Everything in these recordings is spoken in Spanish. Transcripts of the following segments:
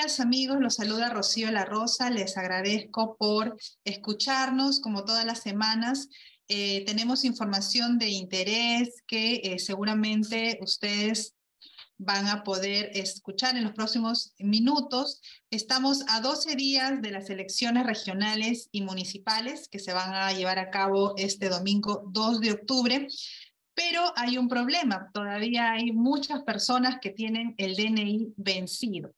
días amigos, los saluda Rocío La Rosa, les agradezco por escucharnos como todas las semanas. Eh, tenemos información de interés que eh, seguramente ustedes van a poder escuchar en los próximos minutos. Estamos a 12 días de las elecciones regionales y municipales que se van a llevar a cabo este domingo 2 de octubre. Pero hay un problema, todavía hay muchas personas que tienen el DNI vencido.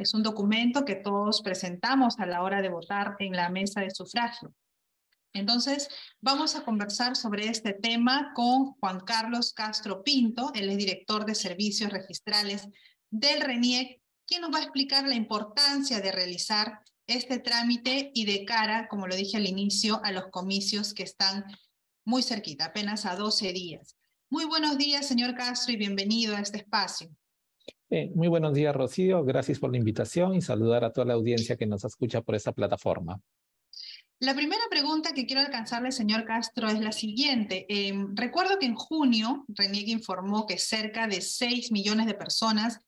Es un documento que todos presentamos a la hora de votar en la mesa de sufragio. Entonces, vamos a conversar sobre este tema con Juan Carlos Castro Pinto, él es director de servicios registrales del RENIEC, quien nos va a explicar la importancia de realizar este trámite y de cara, como lo dije al inicio, a los comicios que están muy cerquita, apenas a 12 días. Muy buenos días, señor Castro, y bienvenido a este espacio. Muy buenos días, Rocío. Gracias por la invitación y saludar a toda la audiencia que nos escucha por esta plataforma. La primera pregunta que quiero alcanzarle, señor Castro, es la siguiente. Em, recuerdo que en junio Renieg informó que cerca de 6 millones de personas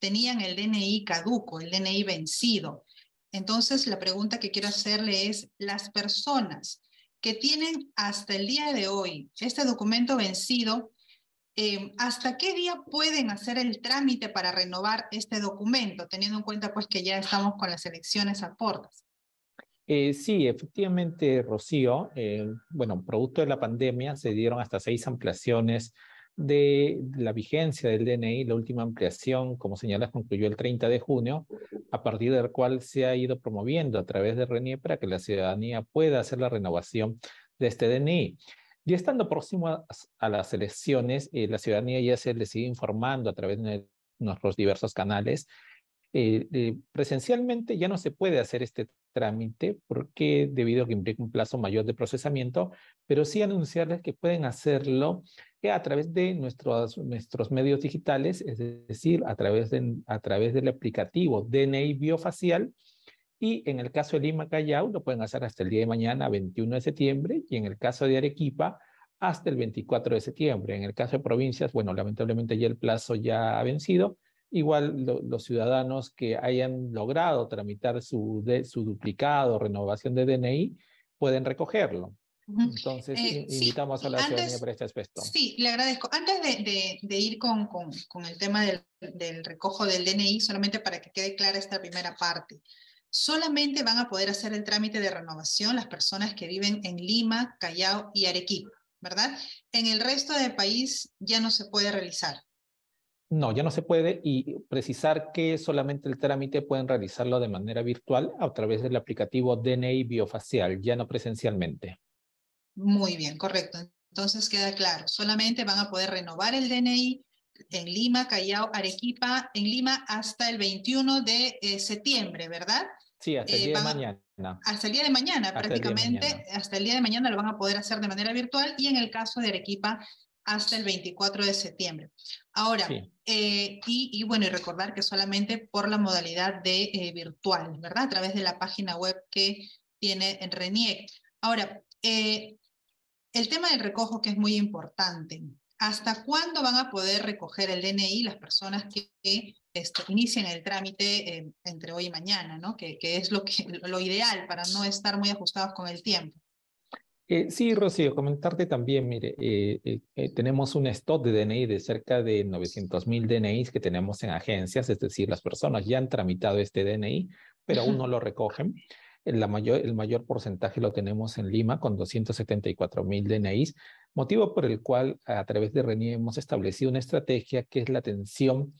tenían el DNI caduco, el DNI vencido. Entonces, la pregunta que quiero hacerle es, las personas que tienen hasta el día de hoy este documento vencido, em, ¿hasta qué día pueden hacer el trámite para renovar este documento, teniendo en cuenta pues que ya estamos con las elecciones a puertas? Eh, sí, efectivamente, Rocío, eh, bueno, producto de la pandemia se dieron hasta seis ampliaciones de la vigencia del DNI. La última ampliación, como señalas, concluyó el 30 de junio, a partir del cual se ha ido promoviendo a través de RENIE para que la ciudadanía pueda hacer la renovación de este DNI. Y estando próximo a, las elecciones, eh, la ciudadanía ya se le sigue informando a través de nuestros diversos canales eh, eh, presencialmente ya no se puede hacer este trámite porque debido a que implica un plazo mayor de procesamiento, pero sí anunciarles que pueden hacerlo a través de nuestros, nuestros medios digitales, es decir, a través, de, a través del aplicativo DNI Biofacial. Y en el caso de Lima Callao lo pueden hacer hasta el día de mañana, 21 de septiembre, y en el caso de Arequipa, hasta el 24 de septiembre. En el caso de provincias, bueno, lamentablemente ya el plazo ya ha vencido, Igual los ciudadanos que hayan logrado tramitar su, de, su duplicado, renovación de DNI, pueden recogerlo. Entonces, eh, invitamos a la ciudadanía para este aspecto. Sí, le agradezco. Antes de, de, ir con, con, con, el tema del, del recojo del DNI, solamente para que quede clara esta primera parte, solamente van a poder hacer el trámite de renovación las personas que viven en Lima, Callao y Arequipa, ¿verdad? En el resto del país ya no se puede realizar. No, ya no se puede y precisar que solamente el trámite pueden realizarlo de manera virtual a través del aplicativo DNI Biofacial, ya no presencialmente. Muy bien, correcto. Entonces queda claro, solamente van a poder renovar el DNI en Lima, Callao, Arequipa, en Lima hasta el 21 de eh, septiembre, ¿verdad? Sí, hasta el eh, día de mañana. Hasta el día de mañana, prácticamente, hasta el día de mañana lo van a poder hacer de manera virtual y en el caso de Arequipa hasta el 24 de septiembre. Ahora, eh, y, bueno, y recordar que solamente por la modalidad de eh, virtual, ¿verdad? A través de la página web que tiene RENIEC. Ahora, eh, el tema del recojo que es muy importante. ¿Hasta cuándo van a poder recoger el DNI las personas que este, inicien el trámite entre hoy y mañana, ¿no? Que, que es lo, que, lo ideal para no estar muy ajustados con el tiempo. Eh, sí, Rocío, comentarte también, mire, eh, eh, tenemos un stock de DNI de cerca de 900 mil DNIs que tenemos en agencias, es decir, las personas ya han tramitado este DNI, pero aún no lo recogen. El, mayor, porcentaje lo tenemos en Lima con 274 mil DNIs, motivo por el cual a través de RENI hemos establecido una estrategia que es la atención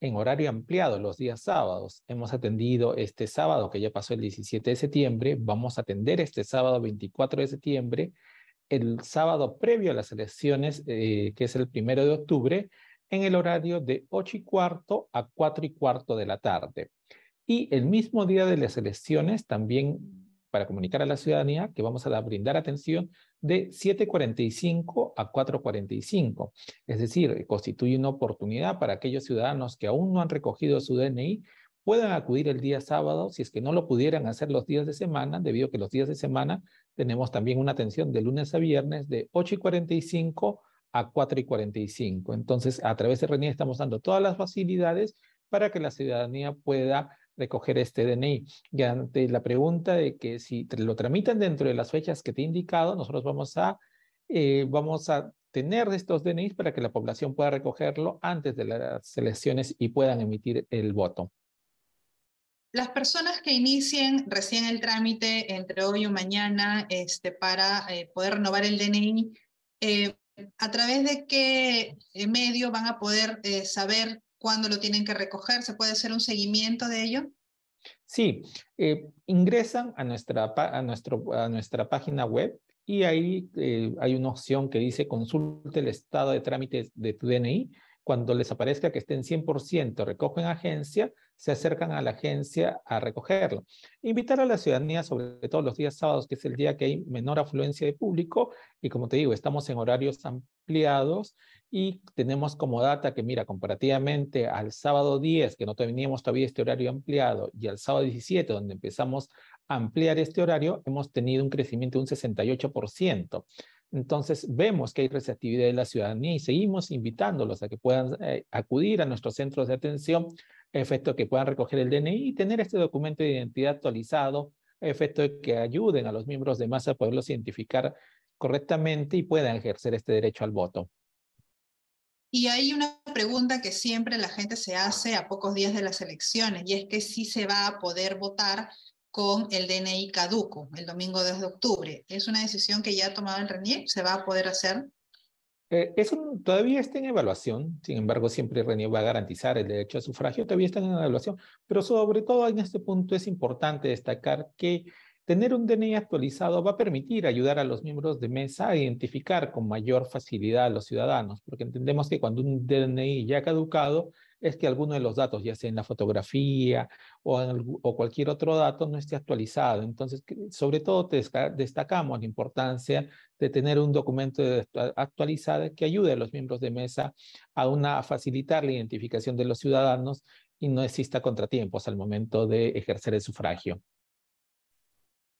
en horario ampliado los días sábados. Hemos atendido este sábado, que ya pasó el 17 de septiembre, vamos a atender este sábado 24 de septiembre, el sábado previo a las elecciones, eh, que es el primero de octubre, en el horario de 8 y cuarto a 4 y cuarto de la tarde. Y el mismo día de las elecciones también para comunicar a la ciudadanía que vamos a brindar atención de 7.45 a 4.45. Es decir, constituye una oportunidad para aquellos ciudadanos que aún no han recogido su DNI puedan acudir el día sábado, si es que no lo pudieran hacer los días de semana, debido a que los días de semana tenemos también una atención de lunes a viernes de 8 y 45 a 4 y 45. Entonces, a través de RENI estamos dando todas las facilidades para que la ciudadanía pueda recoger este DNI. Y ante la pregunta de que si lo tramitan dentro de las fechas que te he indicado, nosotros vamos a, eh, vamos a tener estos DNIs para que la población pueda recogerlo antes de las elecciones y puedan emitir el voto. Las personas que inicien recién el trámite entre hoy o mañana este, para eh, poder renovar el DNI, eh, ¿a través de qué medio van a poder saber cuándo lo tienen que recoger? ¿Se puede hacer un seguimiento de ello? Sí, eh, ingresan a nuestra, a, nuestro, a nuestra página web y ahí eh, hay una opción que dice consulte el estado de trámites de tu DNI cuando les aparezca que estén 100% recogen agencia, se acercan a la agencia a recogerlo. Invitar a la ciudadanía, sobre todo los días sábados, que es el día que hay menor afluencia de público, y como te digo, estamos en horarios ampliados y tenemos como data que, mira, comparativamente al sábado 10, que no teníamos todavía este horario ampliado, y al sábado 17, donde empezamos a ampliar este horario, hemos tenido un crecimiento de un 68%. Entonces vemos que hay receptividad de la ciudadanía y seguimos invitándolos a que puedan eh, acudir a nuestros centros de atención, efecto que puedan recoger el DNI y tener este documento de identidad actualizado, efecto que ayuden a los miembros de masa a poderlos identificar correctamente y puedan ejercer este derecho al voto. Y hay una pregunta que siempre la gente se hace a pocos días de las elecciones, y es que si se va a poder votar con el DNI caduco el domingo 2 de octubre. ¿Es una decisión que ya ha tomado el RENIEC? ¿Se va a poder hacer? Eh, eso todavía está en evaluación, sin embargo, siempre RENIEC va a garantizar el derecho a sufragio, todavía está en evaluación, pero sobre todo en este punto es importante destacar que Tener un DNI actualizado va a permitir ayudar a los miembros de mesa a identificar con mayor facilidad a los ciudadanos, porque entendemos que cuando un DNI ya caducado, es que alguno de los datos, ya sea en la fotografía o, cualquier otro dato, no esté actualizado. Entonces, sobre todo destacamos la importancia de tener un documento actualizado que ayude a los miembros de mesa a, a facilitar la identificación de los ciudadanos y no exista contratiempos al momento de ejercer el sufragio.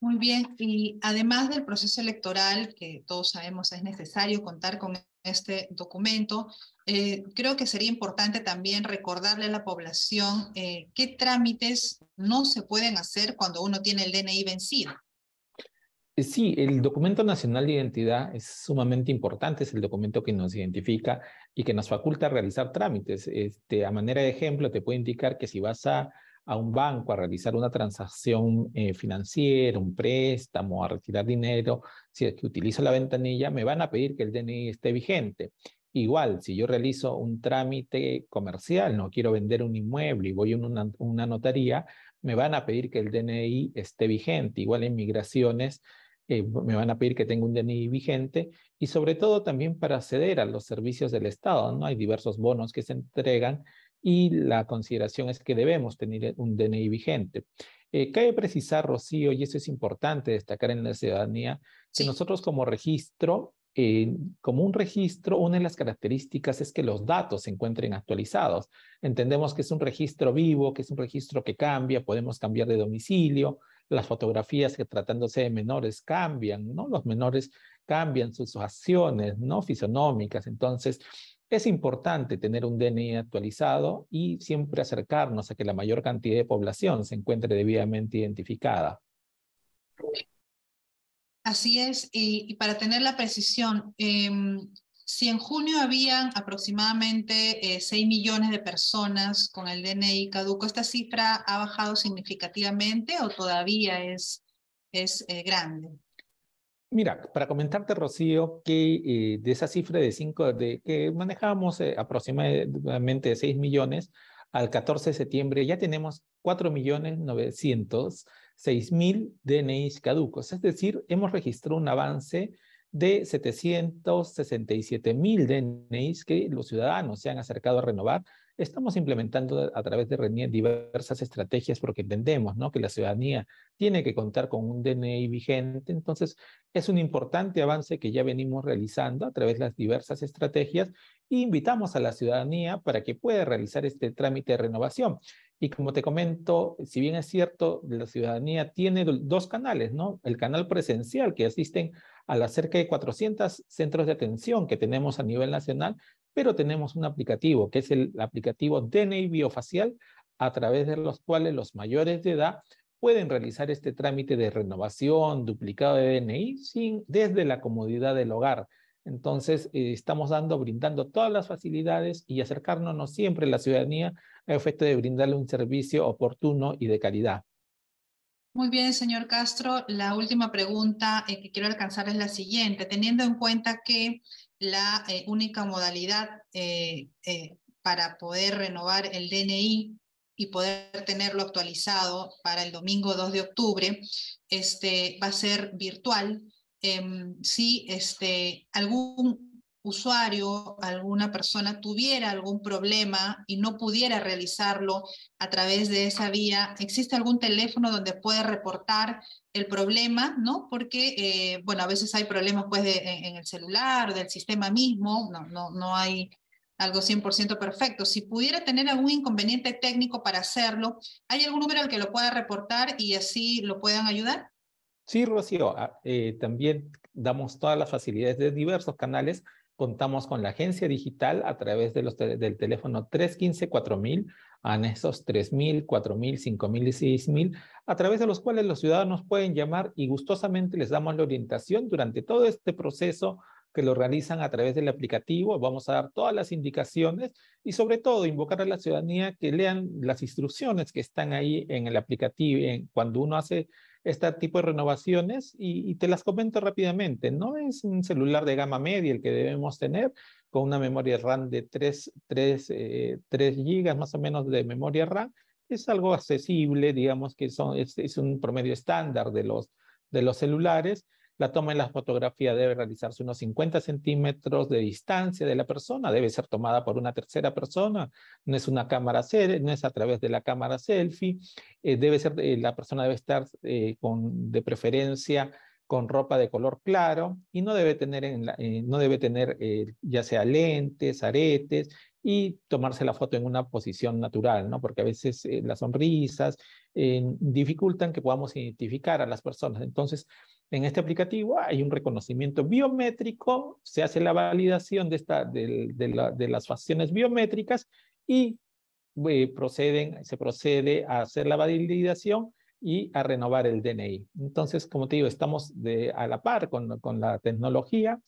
Muy bien, y además del proceso electoral, que todos sabemos es necesario contar con este documento, eh, creo que sería importante también recordarle a la población eh, qué trámites no se pueden hacer cuando uno tiene el DNI vencido. Eh, sí, el documento nacional de identidad es sumamente importante, es el documento que nos identifica y que nos faculta realizar trámites. Este, a manera de ejemplo, te puede indicar que si vas a a un banco a realizar una transacción eh, financiera, un préstamo, a retirar dinero, si es que utilizo la ventanilla, me van a pedir que el DNI esté vigente. Igual, si yo realizo un trámite comercial, no quiero vender un inmueble y voy a una, notaría, me van a pedir que el DNI esté vigente. Igual en migraciones, eh, me van a pedir que tenga un DNI vigente y sobre todo también para acceder a los servicios del Estado, ¿no? Hay diversos bonos que se entregan y la consideración es que debemos tener un DNI vigente. Eh, cabe precisar, Rocío, y eso es importante destacar en la ciudadanía, que nosotros como registro, eh, como un registro, una de las características es que los datos se encuentren actualizados. Entendemos que es un registro vivo, que es un registro que cambia, podemos cambiar de domicilio, las fotografías que tratándose de menores cambian, ¿no? Los menores cambian sus acciones, ¿no? Fisonómicas. Entonces, es importante tener un DNI actualizado y siempre acercarnos a que la mayor cantidad de población se encuentre debidamente identificada. Así es, y, para tener la precisión, em, si en junio habían aproximadamente 6 eh, millones de personas con el DNI caduco, ¿esta cifra ha bajado significativamente o todavía es, es eh, grande? Mira, para comentarte, Rocío, que eh, de esa cifra de 5, de que manejamos eh, aproximadamente 6 millones, al 14 de septiembre ya tenemos 4 millones 906 mil DNIs caducos. Es decir, hemos registrado un avance de 767 mil DNIs que los ciudadanos se han acercado a renovar Estamos implementando a través de RENIE diversas estrategias porque entendemos ¿no? que la ciudadanía tiene que contar con un DNI vigente. Entonces, es un importante avance que ya venimos realizando a través de las diversas estrategias e invitamos a la ciudadanía para que pueda realizar este trámite de renovación. Y como te comento, si bien es cierto, la ciudadanía tiene dos canales, ¿no? El canal presencial que asisten a las cerca de 400 centros de atención que tenemos a nivel nacional pero tenemos un aplicativo, que es el aplicativo DNI Biofacial, a través de los cuales los mayores de edad pueden realizar este trámite de renovación, duplicado de DNI, sin, desde la comodidad del hogar. Entonces, eh, estamos dando, brindando todas las facilidades y acercarnos siempre a la ciudadanía a efecto de brindarle un servicio oportuno y de calidad. Muy bien, señor Castro. La última pregunta eh, que quiero alcanzar es la siguiente. Teniendo en cuenta que la eh, única modalidad para poder renovar el DNI y poder tenerlo actualizado para el domingo 2 de octubre, este, va a ser virtual. Em, si este, algún usuario, alguna persona tuviera algún problema y no pudiera realizarlo a través de esa vía, ¿existe algún teléfono donde puede reportar el problema? ¿no? Porque, eh, bueno, a veces hay problemas pues, en, el celular, del sistema mismo, no, no, no hay algo 100% perfecto. Si pudiera tener algún inconveniente técnico para hacerlo, ¿hay algún número al que lo pueda reportar y así lo puedan ayudar? Sí, Rocío, ah, eh, también damos todas las facilidades de diversos canales. Contamos con la agencia digital a través de los del teléfono 315-4000, anexos 3000, 4000, 5000 y 6000, a través de los cuales los ciudadanos pueden llamar y gustosamente les damos la orientación durante todo este proceso que lo realizan a través del aplicativo. Vamos a dar todas las indicaciones y sobre todo invocar a la ciudadanía que lean las instrucciones que están ahí en el aplicativo en, cuando uno hace este tipo de renovaciones y, te las comento rápidamente. No es un celular de gama media el que debemos tener con una memoria RAM de 3, 3, 3 gigas más o menos de memoria RAM. Es algo accesible, digamos que son, es, es un promedio estándar de los, de los celulares la toma en la fotografía debe realizarse unos 50 centímetros de distancia de la persona, debe ser tomada por una tercera persona, no es una cámara, no es a través de la cámara selfie, eh, debe ser, eh, la persona debe estar eh, con, de preferencia con ropa de color claro y no debe tener, en no debe tener ya sea lentes, aretes y tomarse la foto en una posición natural, ¿no? Porque a veces las sonrisas dificultan que podamos identificar a las personas. Entonces, en este aplicativo hay un reconocimiento biométrico, se hace la validación de, esta, de, de, las facciones biométricas y eh, proceden, se procede a hacer la validación y a renovar el DNI. Entonces, como te digo, estamos de, a la par con, con la tecnología,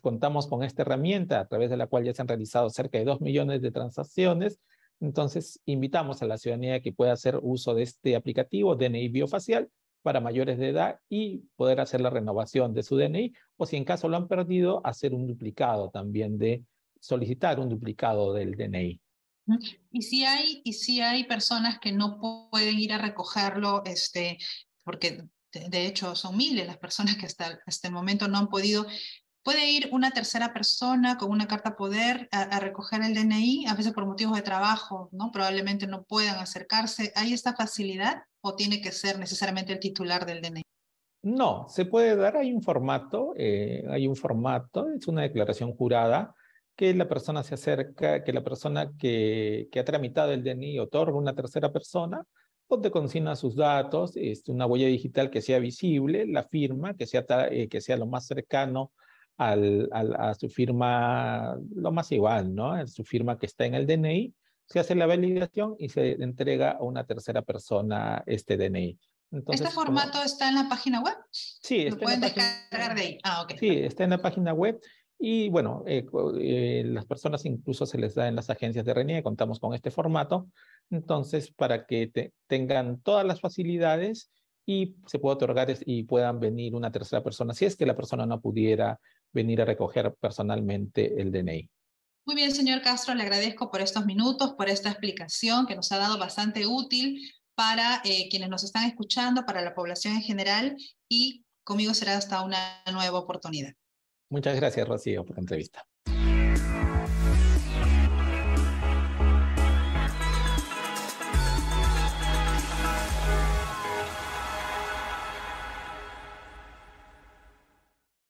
contamos con esta herramienta a través de la cual ya se han realizado cerca de 2 millones de transacciones. Entonces, invitamos a la ciudadanía que pueda hacer uso de este aplicativo DNI biofacial para mayores de edad y poder hacer la renovación de su DNI o si en caso lo han perdido, hacer un duplicado también de solicitar un duplicado del DNI. Y si hay, y si hay personas que no pueden ir a recogerlo, este, porque de, hecho son miles las personas que hasta, hasta el momento no han podido, ¿Puede ir una tercera persona con una carta poder a, recoger el DNI? A veces por motivos de trabajo, ¿no? Probablemente no puedan acercarse. ¿Hay esta facilidad o tiene que ser necesariamente el titular del DNI? No, se puede dar, hay un formato, eh, hay un formato, es una declaración jurada, que la persona se acerca, que la persona que, que ha tramitado el DNI otorga a una tercera persona, donde consigna sus datos, es este, una huella digital que sea visible, la firma, que sea, eh, que sea lo más cercano al, a su firma, lo más igual, ¿no? A su firma que está en el DNI, se hace la validación y se entrega a una tercera persona este DNI. ¿Este formato está en la página web? Sí, ¿Lo pueden descargar de ahí? Ah, ok. Sí, está en la página web. Y bueno, eh, eh, las personas incluso se les da en las agencias de RENIE, contamos con este formato. Entonces, para que tengan todas las facilidades y se pueda otorgar y puedan venir una tercera persona, si es que la persona no pudiera venir a recoger personalmente el DNI. Muy bien, señor Castro, le agradezco por estos minutos, por esta explicación que nos ha dado bastante útil para eh, quienes nos están escuchando, para la población en general y conmigo será hasta una nueva oportunidad. Muchas gracias, Rocío, por la entrevista.